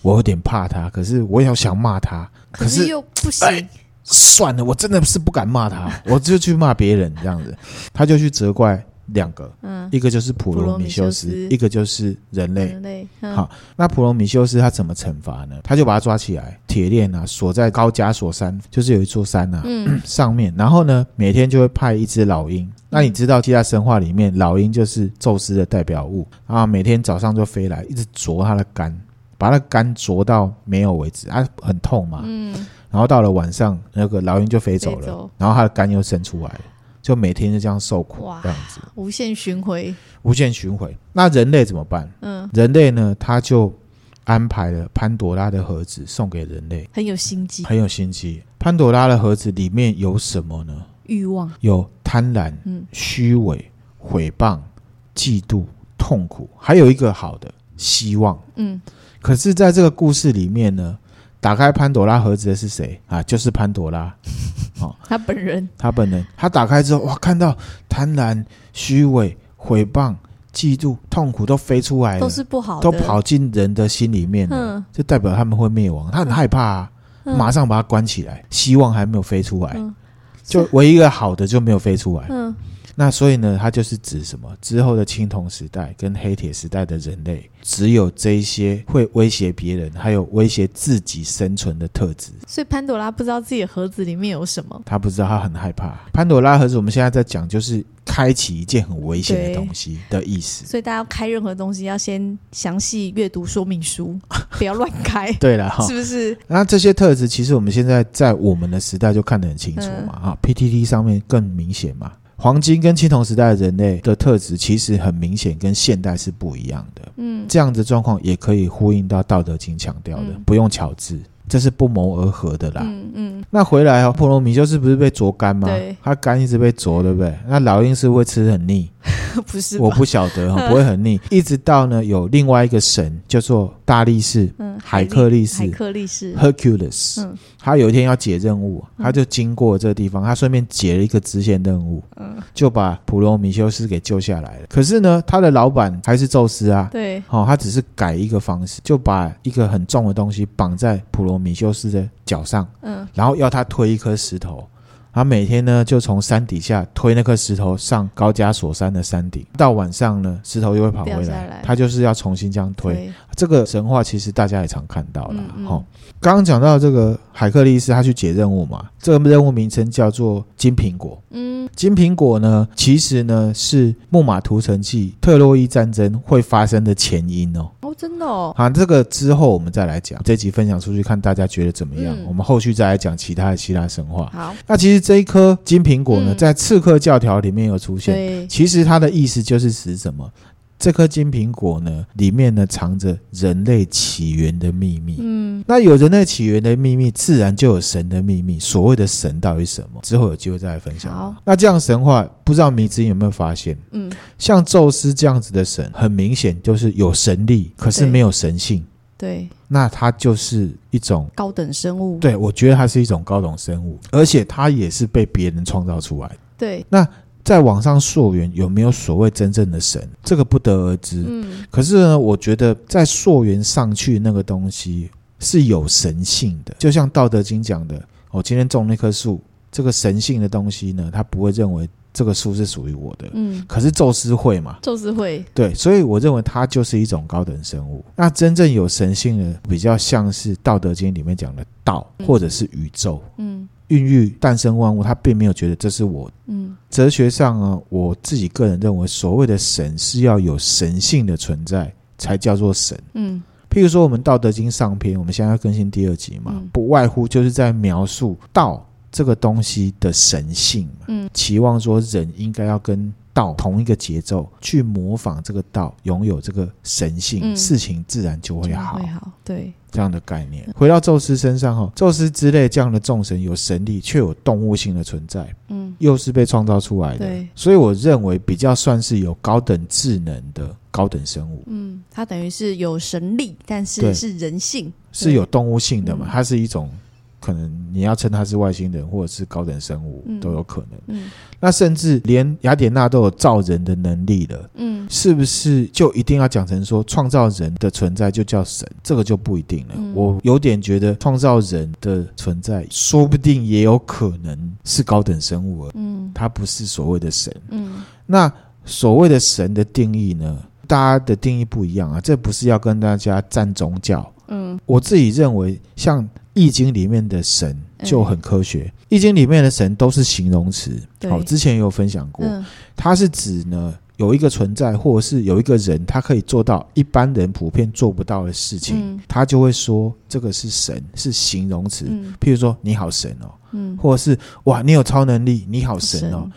我有点怕她，可是我也想骂她，可是，又不行、哎。算了，我真的是不敢骂她，我就去骂别人这样子。他就去责怪。两个，嗯，一个就是普罗米修斯，一个就是人类。人类，嗯、好，那普罗米修斯他怎么惩罚呢？他就把他抓起来，铁链啊锁在高加索山，就是有一座山啊，嗯、上面。然后呢，每天就会派一只老鹰。那你知道，希腊神话里面，老鹰就是宙斯的代表物啊。每天早上就飞来，一直啄他的肝，把他的肝啄到没有为止。啊，很痛嘛。嗯。然后到了晚上，那个老鹰就飞走了，走然后他的肝又生出来了。就每天就这样受苦，这样子，无限循环，无限循环。那人类怎么办？嗯，人类呢，他就安排了潘朵拉的盒子送给人类，很有心机，很有心机。潘朵拉的盒子里面有什么呢？欲望，有贪婪，嗯，虚伪、毁谤、嫉妒、痛苦，还有一个好的希望。嗯，可是在这个故事里面呢，打开潘朵拉盒子的是谁？啊？就是潘朵拉。哦，他本人，他本人，他打开之后，哇，看到贪婪、虚伪、毁谤、嫉妒、痛苦都飞出来了，都是不好的，都跑进人的心里面了，嗯，就代表他们会灭亡。他很害怕啊，嗯，马上把它关起来，希望还没有飞出来，嗯，就唯一一个好的就没有飞出来，嗯。那所以呢，它就是指什么？之后的青铜时代跟黑铁时代的人类，只有这一些会威胁别人，还有威胁自己生存的特质。所以潘朵拉不知道自己的盒子里面有什么，他不知道，他很害怕。潘朵拉盒子，我们现在在讲，就是开启一件很危险的东西的意思。所以大家要开任何东西，要先详细阅读说明书，不要乱开。对了，哈 是不是？那这些特质，其实我们现在在我们的时代就看得很清楚嘛。啊、嗯、，PTT 上面更明显嘛。黄金跟青铜时代的人类的特质，其实很明显跟现代是不一样的。嗯，这样的状况也可以呼应到《道德经》强调的，不用巧智。这是不谋而合的啦。嗯嗯。那回来哦，普罗米修斯不是被啄干吗？对。他肝一直被啄，对不对？那老鹰是会吃很腻？不是，我不晓得哈，不会很腻。一直到呢，有另外一个神叫做大力士，嗯，海克力士，海克力士，Hercules。嗯。他有一天要解任务，他就经过这个地方，他顺便解了一个支线任务，嗯，就把普罗米修斯给救下来了。可是呢，他的老板还是宙斯啊。对。哦，他只是改一个方式，就把一个很重的东西绑在普罗。米修斯的脚上，嗯，然后要他推一颗石头，他每天呢就从山底下推那颗石头上高加索山的山顶，到晚上呢石头又会跑回来，来他就是要重新这样推。对这个神话其实大家也常看到了，哈。刚刚讲到这个海克力斯，他去解任务嘛，这个任务名称叫做金苹果，嗯，金苹果呢，其实呢是木马屠城记特洛伊战争会发生的前因哦。哦真的哦，好，这个之后我们再来讲。这集分享出去，看大家觉得怎么样？嗯、我们后续再来讲其他的希腊神话。好，那其实这一颗金苹果呢，嗯、在刺客教条里面有出现。其实它的意思就是指什么？这颗金苹果呢，里面呢藏着人类起源的秘密。嗯，那有人类起源的秘密，自然就有神的秘密。所谓的神到底是什么？之后有机会再来分享。好，那这样神话，不知道迷之音有没有发现？嗯，像宙斯这样子的神，很明显就是有神力，可是没有神性。对，那它就是一种高等生物。对，我觉得它是一种高等生物，而且它也是被别人创造出来的。对，那。在网上溯源有没有所谓真正的神？这个不得而知。嗯，可是呢，我觉得在溯源上去那个东西是有神性的，就像《道德经》讲的：“我、哦、今天种那棵树，这个神性的东西呢，他不会认为这个树是属于我的。”嗯，可是宙斯会嘛？宙斯会。对，所以我认为它就是一种高等生物。那真正有神性的，比较像是《道德经》里面讲的道，或者是宇宙。嗯。嗯孕育诞生万物，他并没有觉得这是我。嗯，哲学上啊，我自己个人认为，所谓的神是要有神性的存在才叫做神。嗯，譬如说我们《道德经》上篇，我们现在要更新第二集嘛，不外乎就是在描述道这个东西的神性嘛。嗯，期望说人应该要跟道同一个节奏去模仿这个道，拥有这个神性，嗯、事情自然就会好。会好，对。这样的概念，回到宙斯身上哈，宙斯之类这样的众神有神力，却有动物性的存在，嗯，又是被创造出来的，对，所以我认为比较算是有高等智能的高等生物，嗯，它等于是有神力，但是是人性，是有动物性的嘛，它是一种。可能你要称他是外星人，或者是高等生物，嗯、都有可能。嗯，那甚至连雅典娜都有造人的能力了。嗯，是不是就一定要讲成说创造人的存在就叫神？这个就不一定了。嗯、我有点觉得创造人的存在，说不定也有可能是高等生物了。嗯，它不是所谓的神。嗯，那所谓的神的定义呢？大家的定义不一样啊。这不是要跟大家站宗教。嗯，我自己认为像。易经里面的神就很科学，易经里面的神都是形容词。好，之前也有分享过，它是指呢有一个存在，或者是有一个人，他可以做到一般人普遍做不到的事情，他就会说这个是神，是形容词。譬如说你好神哦，或者是哇你有超能力，你好神哦。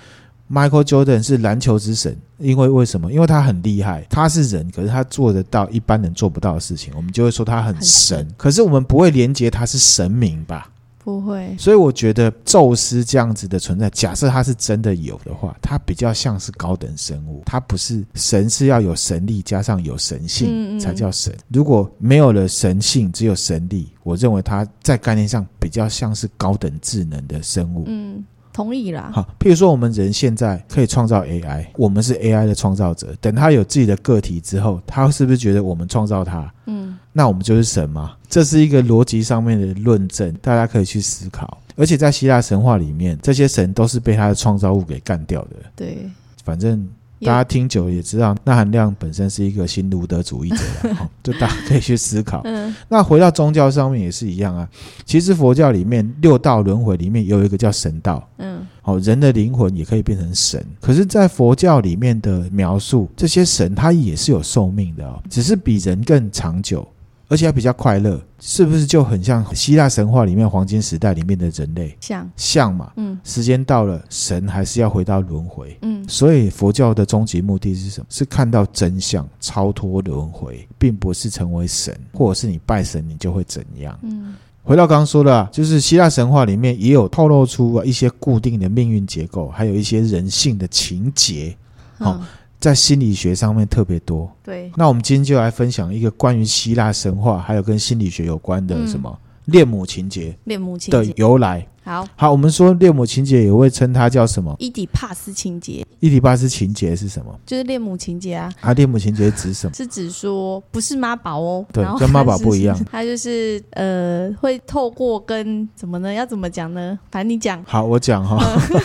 Michael Jordan 是篮球之神，因为为什么？因为他很厉害，他是人，可是他做得到一般人做不到的事情，我们就会说他很神。很神。可是我们不会连接他是神明吧？不会。所以我觉得宙斯这样子的存在，假设他是真的有的话，他比较像是高等生物，他不是神，是要有神力加上有神性才叫神。如果没有了神性，只有神力，我认为他在概念上比较像是高等智能的生物。嗯。同意啦。好，譬如说我们人现在可以创造 AI，我们是 AI 的创造者。等他有自己的个体之后，他是不是觉得我们创造他？嗯，那我们就是神嘛？这是一个逻辑上面的论证，大家可以去思考。而且在希腊神话里面，这些神都是被他的创造物给干掉的。对，反正。大家听久了也知道，那含量本身是一个新卢德主义者了，就大家可以去思考。那回到宗教上面也是一样啊。其实佛教里面六道轮回里面有一个叫神道，嗯，好，人的灵魂也可以变成神。可是，在佛教里面的描述，这些神它也是有寿命的哦，只是比人更长久。而且还比较快乐，是不是就很像希腊神话里面黄金时代里面的人类？像像嘛，嗯，时间到了，神还是要回到轮回，嗯，所以佛教的终极目的是什么？是看到真相，超脱轮回，并不是成为神，或者是你拜神你就会怎样？嗯，回到刚刚说的啊，就是希腊神话里面也有透露出一些固定的命运结构，还有一些人性的情节，好。在心理学上面特别多。对，那我们今天就来分享一个关于希腊神话，还有跟心理学有关的什么恋母情节，恋母情的由来。好好，我们说恋母情节也会称它叫什么？伊底帕斯情节。伊底帕斯情节是什么？就是恋母情节啊。啊，恋母情节指什么？是指说不是妈宝哦，对，跟妈宝不一样。他就是呃，会透过跟怎么呢？要怎么讲呢？反正你讲。好，我讲哈。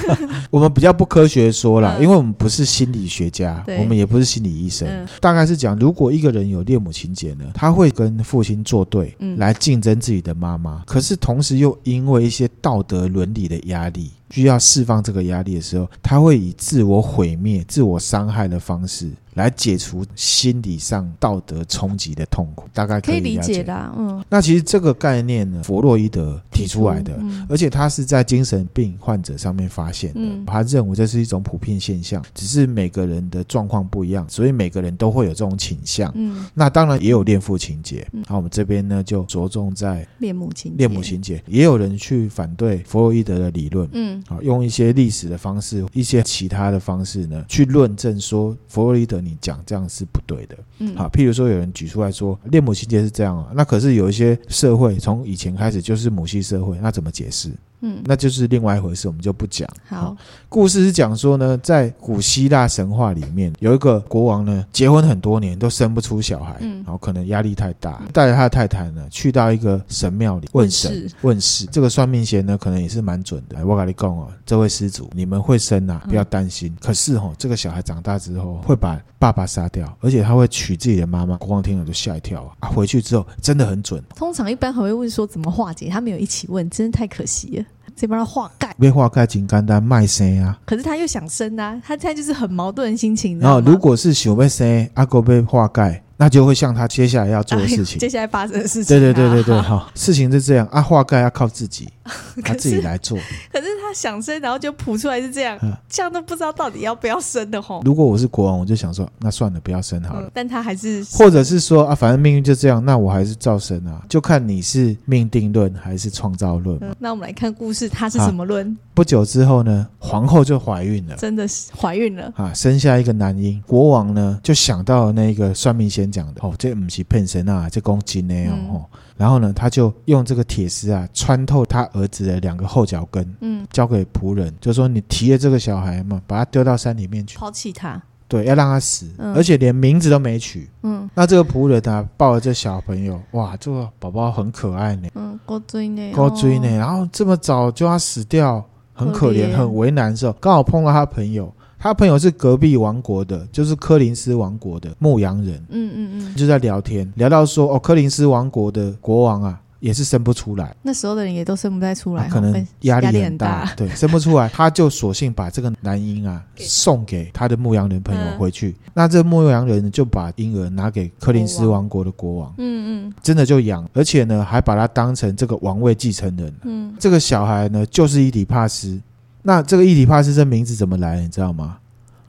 我们比较不科学说啦，因为我们不是心理学家，我们也不是心理医生。大概是讲，如果一个人有恋母情节呢，他会跟父亲作对，嗯来竞争自己的妈妈。可是同时又因为一些道德伦理的。压力需要释放这个压力的时候，他会以自我毁灭、自我伤害的方式。来解除心理上道德冲击的痛苦，大概可以，理解的。嗯，那其实这个概念呢，弗洛伊德提出来的，嗯、而且他是在精神病患者上面发现的。嗯、他认为这是一种普遍现象，只是每个人的状况不一样，所以每个人都会有这种倾向。嗯，那当然也有恋父情节。嗯，好，我们这边呢就着重在恋母情恋母情节，也有人去反对弗洛伊德的理论。嗯，好，用一些历史的方式，一些其他的方式呢，去论证说弗洛伊德。你讲这样是不对的，嗯，好，譬如说有人举出来说恋母情节是这样啊，那可是有一些社会从以前开始就是母系社会，那怎么解释？嗯，那就是另外一回事，我们就不讲。好，故事是讲说呢，在古希腊神话里面，有一个国王呢，结婚很多年都生不出小孩，嗯，然后可能压力太大，带着他的太太呢，去到一个神庙里问神问事。这个算命先呢，可能也是蛮准的。我跟你讲哦，这位施主，你们会生啊，不要担心。可是哦，这个小孩长大之后会把爸爸杀掉，而且他会娶自己的妈妈。国王听了就吓一跳啊！回去之后真的很准。通常一般还会问说怎么化解，他没有一起问，真的太可惜了。这帮他化盖，被化盖紧干单卖生啊！可是他又想生啊，他现在就是很矛盾的心情。然后如果是想要生，阿哥被化盖。那就会像他接下来要做的事情，哎、接下来发生的事情。对对对对对，好，事情是这样啊，化盖要靠自己，他自己来做。可 是他想生，然后就谱出来是这样，嗯、这样都不知道到底要不要生的吼。如果我是国王，我就想说，那算了，不要生好了。嗯、但他还是，或者是说啊，反正命运就这样，那我还是照生啊，就看你是命定论还是创造论、嗯。那我们来看故事，他是什么论？不久之后呢，皇后就怀孕了，真的是怀孕了啊，生下一个男婴。国王呢就想到那个算命先讲的，哦，这不是骗神啊，这公斤呢哦。嗯、然后呢，他就用这个铁丝啊穿透他儿子的两个后脚跟，嗯，交给仆人，就说你提着这个小孩嘛，把他丢到山里面去，抛弃他。对，要让他死，嗯、而且连名字都没取。嗯，那这个仆人啊，抱了这小朋友，哇，这个宝宝很可爱呢。嗯，高追呢，高追呢，然后这么早就要死掉。很可怜，很为难的时候，刚好碰到他朋友，他朋友是隔壁王国的，就是柯林斯王国的牧羊人。嗯嗯嗯，就在聊天，聊到说，哦，柯林斯王国的国王啊，也是生不出来。那时候的人也都生不太出来，可能压力很大，对，生不出来，他就索性把这个男婴啊送给他的牧羊人朋友回去。那这牧羊人就把婴儿拿给柯林斯王国的国王。嗯嗯，真的就养，而且呢，还把他当成这个王位继承人。嗯。这个小孩呢，就是伊底帕斯。那这个伊底帕斯这名字怎么来？你知道吗？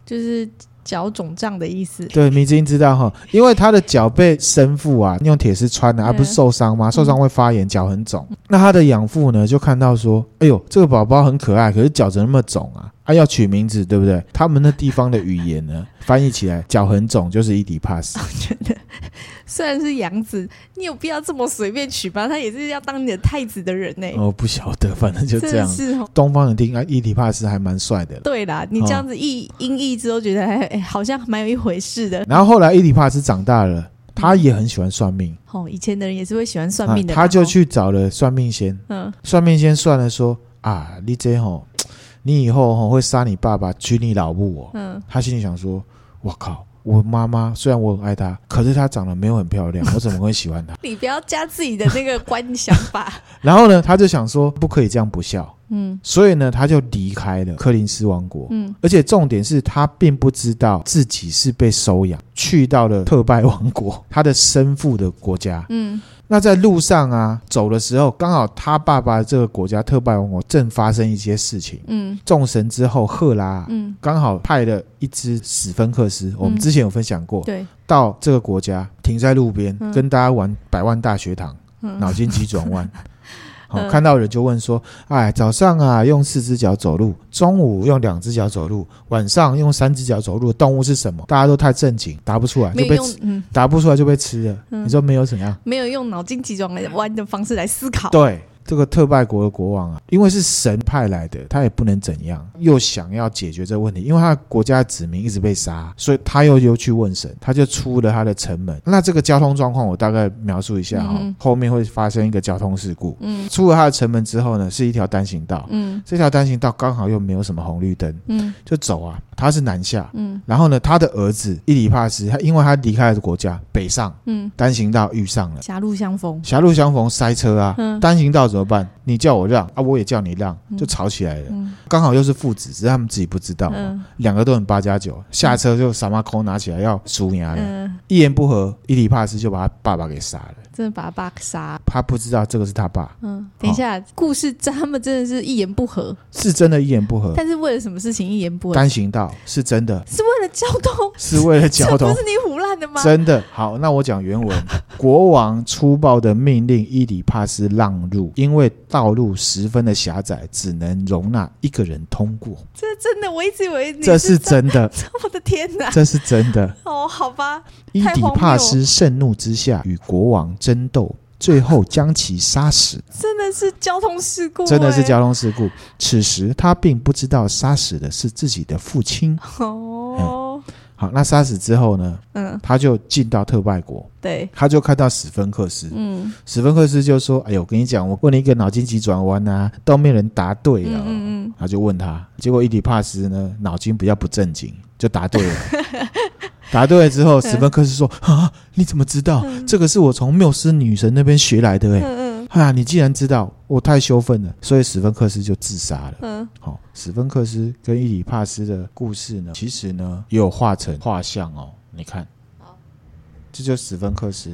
就是脚肿胀的意思。对，迷之音知道哈，因为他的脚被生父啊用铁丝穿了，而、啊、不是受伤吗？受伤会发炎，脚很肿。嗯、那他的养父呢，就看到说，哎呦，这个宝宝很可爱，可是脚怎么那么肿啊？他、啊、要取名字，对不对？他们那地方的语言呢，翻译起来脚很肿就是伊迪帕斯。我觉得虽然是养子，你有必要这么随便取吗？他也是要当你的太子的人呢。哦不晓得，反正就这样。是哦。东方人听啊，伊迪帕斯还蛮帅的。对啦，你这样子一音译之后，觉得还、欸、好像蛮有一回事的。然后后来伊底帕斯长大了，他也很喜欢算命。哦，以前的人也是会喜欢算命的。他就去找了算命仙。嗯。算命仙算了说啊，你这吼。你以后会杀你爸爸，娶你老母哦。嗯，他心里想说：“我靠，我妈妈虽然我很爱她，可是她长得没有很漂亮，我怎么会喜欢她？”你不要加自己的那个观想法。然后呢，他就想说：“不可以这样不孝。”嗯，所以呢，他就离开了柯林斯王国。嗯，而且重点是他并不知道自己是被收养，去到了特拜王国，他的生父的国家。嗯。那在路上啊，走的时候，刚好他爸爸这个国家特拜王国正发生一些事情。嗯，众神之后赫拉，嗯，刚好派了一只史芬克斯，嗯、我们之前有分享过，对，到这个国家停在路边，嗯、跟大家玩百万大学堂，嗯、脑筋急转弯。好，看到人就问说：“哎，早上啊用四只脚走路，中午用两只脚走路，晚上用三只脚走路的动物是什么？”大家都太正经，答不出来就被吃，嗯、答不出来就被吃了。嗯、你说没有怎样？没有用脑筋急转弯的方式来思考。对。这个特拜国的国王啊，因为是神派来的，他也不能怎样，又想要解决这个问题，因为他国家的子民一直被杀，所以他又又去问神，他就出了他的城门。那这个交通状况我大概描述一下哈，嗯、后面会发生一个交通事故。嗯，出了他的城门之后呢，是一条单行道。嗯，这条单行道刚好又没有什么红绿灯。嗯，就走啊。他是南下，嗯，然后呢，他的儿子伊里帕斯，他因为他离开了国家，北上，嗯，单行道遇上了，狭路相逢，狭路相逢塞车啊，嗯，单行道怎么办？你叫我让啊，我也叫你让，就吵起来了，嗯，刚好又是父子，只是他们自己不知道嘛，两个都很八加九，下车就萨马口拿起来要输赢了，一言不合，伊里帕斯就把他爸爸给杀了。真的把他爸杀，他不知道这个是他爸。嗯，等一下，故事他们真的是一言不合，是真的，一言不合。但是为了什么事情一言不合？单行道是真的，是为了交通，是为了交通，不是你胡乱的吗？真的。好，那我讲原文：国王粗暴的命令伊里帕斯让路，因为道路十分的狭窄，只能容纳一个人通过。这真的，我一直以为你这是真的。我的天哪，这是真的。哦，好吧。伊底帕斯盛怒之下与国王争斗，最后将其杀死。真的是交通事故，真的是交通事故。此时他并不知道杀死的是自己的父亲。哦、嗯，好，那杀死之后呢？嗯，他就进到特拜国。对，他就看到史芬克斯。嗯，史芬克斯就说：“哎呦，我跟你讲，我问了一个脑筋急转弯啊，都没人答对啊。”嗯嗯，他就问他，结果伊底帕斯呢，脑筋比较不正经，就答对了。答对了之后，史芬克斯说：“啊，你怎么知道？这个是我从缪斯女神那边学来的。”哎，啊，你既然知道，我太羞愤了，所以史芬克斯就自杀了。嗯，好，史芬克斯跟伊里帕斯的故事呢，其实呢也有画成画像哦。你看，好，这就史芬克斯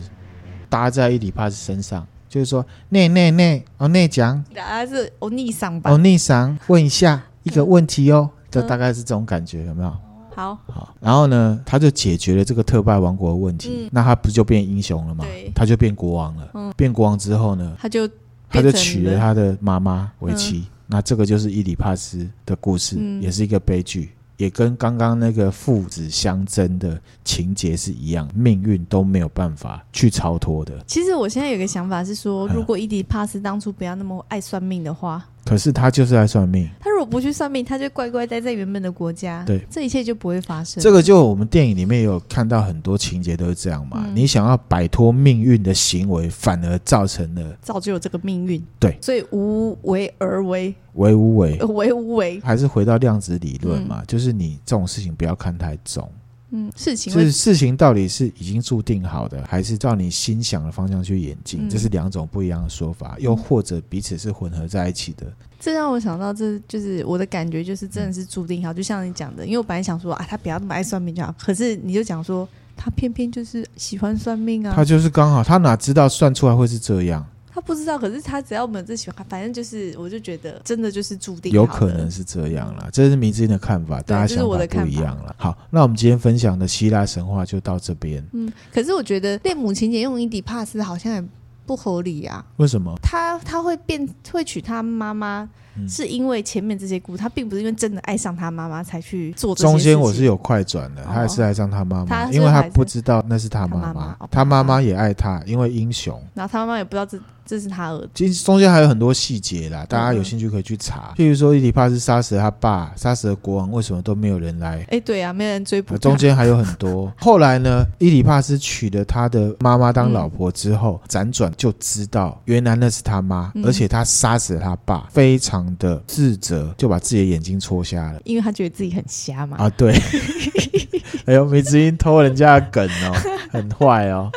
搭在伊里帕斯身上，就是说，内内内哦内讲，还是欧尼桑吧？欧尼桑，问一下一个问题哦，这大概是这种感觉，有没有？好好，然后呢，他就解决了这个特拜王国的问题，嗯、那他不就变英雄了吗？对他就变国王了。嗯、变国王之后呢，他就他就娶了他的妈妈为妻。嗯、那这个就是伊里帕斯的故事，嗯、也是一个悲剧，也跟刚刚那个父子相争的情节是一样，命运都没有办法去超脱的。其实我现在有个想法是说，如果伊底帕斯当初不要那么爱算命的话。可是他就是在算命。他如果不去算命，他就乖乖待在原本的国家。对，这一切就不会发生。这个就我们电影里面有看到很多情节都是这样嘛。嗯、你想要摆脱命运的行为，反而造成了造就这个命运。对，所以无为而为，为无为，为无为，还是回到量子理论嘛？嗯、就是你这种事情不要看太重。嗯，事情就是事情到底是已经注定好的，还是照你心想的方向去演进？嗯、这是两种不一样的说法，又或者彼此是混合在一起的。这让我想到，这就是我的感觉，就是真的是注定好。就像你讲的，因为我本来想说啊，他不要那么爱算命就好，可是你就讲说他偏偏就是喜欢算命啊，他就是刚好，他哪知道算出来会是这样。他不知道，可是他只要我们这喜欢，反正就是，我就觉得真的就是注定有可能是这样啦。这是明之音的看法，大家想法不一样了。好，那我们今天分享的希腊神话就到这边。嗯，可是我觉得恋母情节用伊底帕斯好像也不合理啊。为什么？他他会变会娶他妈妈？是因为前面这些故事，他并不是因为真的爱上他妈妈才去做这些。中间我是有快转的，他还是爱上他妈妈，因为他不知道那是他妈妈，他妈妈也爱他，因为英雄。然后他妈妈也不知道这。这是他儿子。其实中间还有很多细节啦，大家有兴趣可以去查。譬如说，伊底帕斯杀死了他爸，杀死了国王，为什么都没有人来？哎，对啊，没人追捕。中间还有很多。后来呢，伊底帕斯娶了他的妈妈当老婆之后，辗转就知道原来那是他妈，而且他杀死了他爸，非常的自责，就把自己的眼睛戳瞎了，因为他觉得自己很瞎嘛。啊，对。哎呦，梅子英偷人家的梗哦，很坏哦。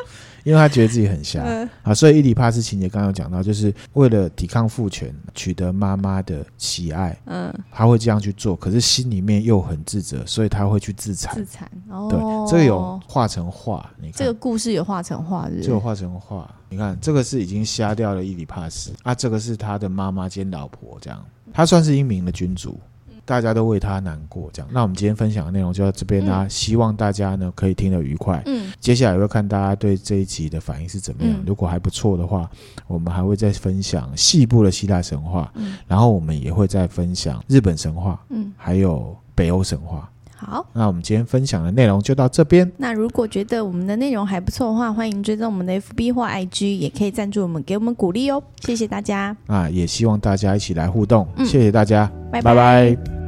因为他觉得自己很瞎、嗯、啊，所以伊里帕斯情节刚刚有讲到，就是为了抵抗父权，取得妈妈的喜爱，嗯，他会这样去做，可是心里面又很自责，所以他会去自残。自残，哦，对，这个有画成画，你看。这个故事有画成画，这个画成画，你看这个是已经瞎掉了伊里帕斯。啊，这个是他的妈妈兼老婆，这样，他算是英明的君主。大家都为他难过，这样。那我们今天分享的内容就到这边啦，嗯、希望大家呢可以听得愉快。嗯，接下来也会看大家对这一集的反应是怎么样。嗯、如果还不错的话，我们还会再分享细部的希腊神话。嗯，然后我们也会再分享日本神话。嗯，还有北欧神话。好，那我们今天分享的内容就到这边。那如果觉得我们的内容还不错的话，欢迎追踪我们的 FB 或 IG，也可以赞助我们，给我们鼓励哦。谢谢大家。啊，也希望大家一起来互动。嗯、谢谢大家，拜拜。拜拜。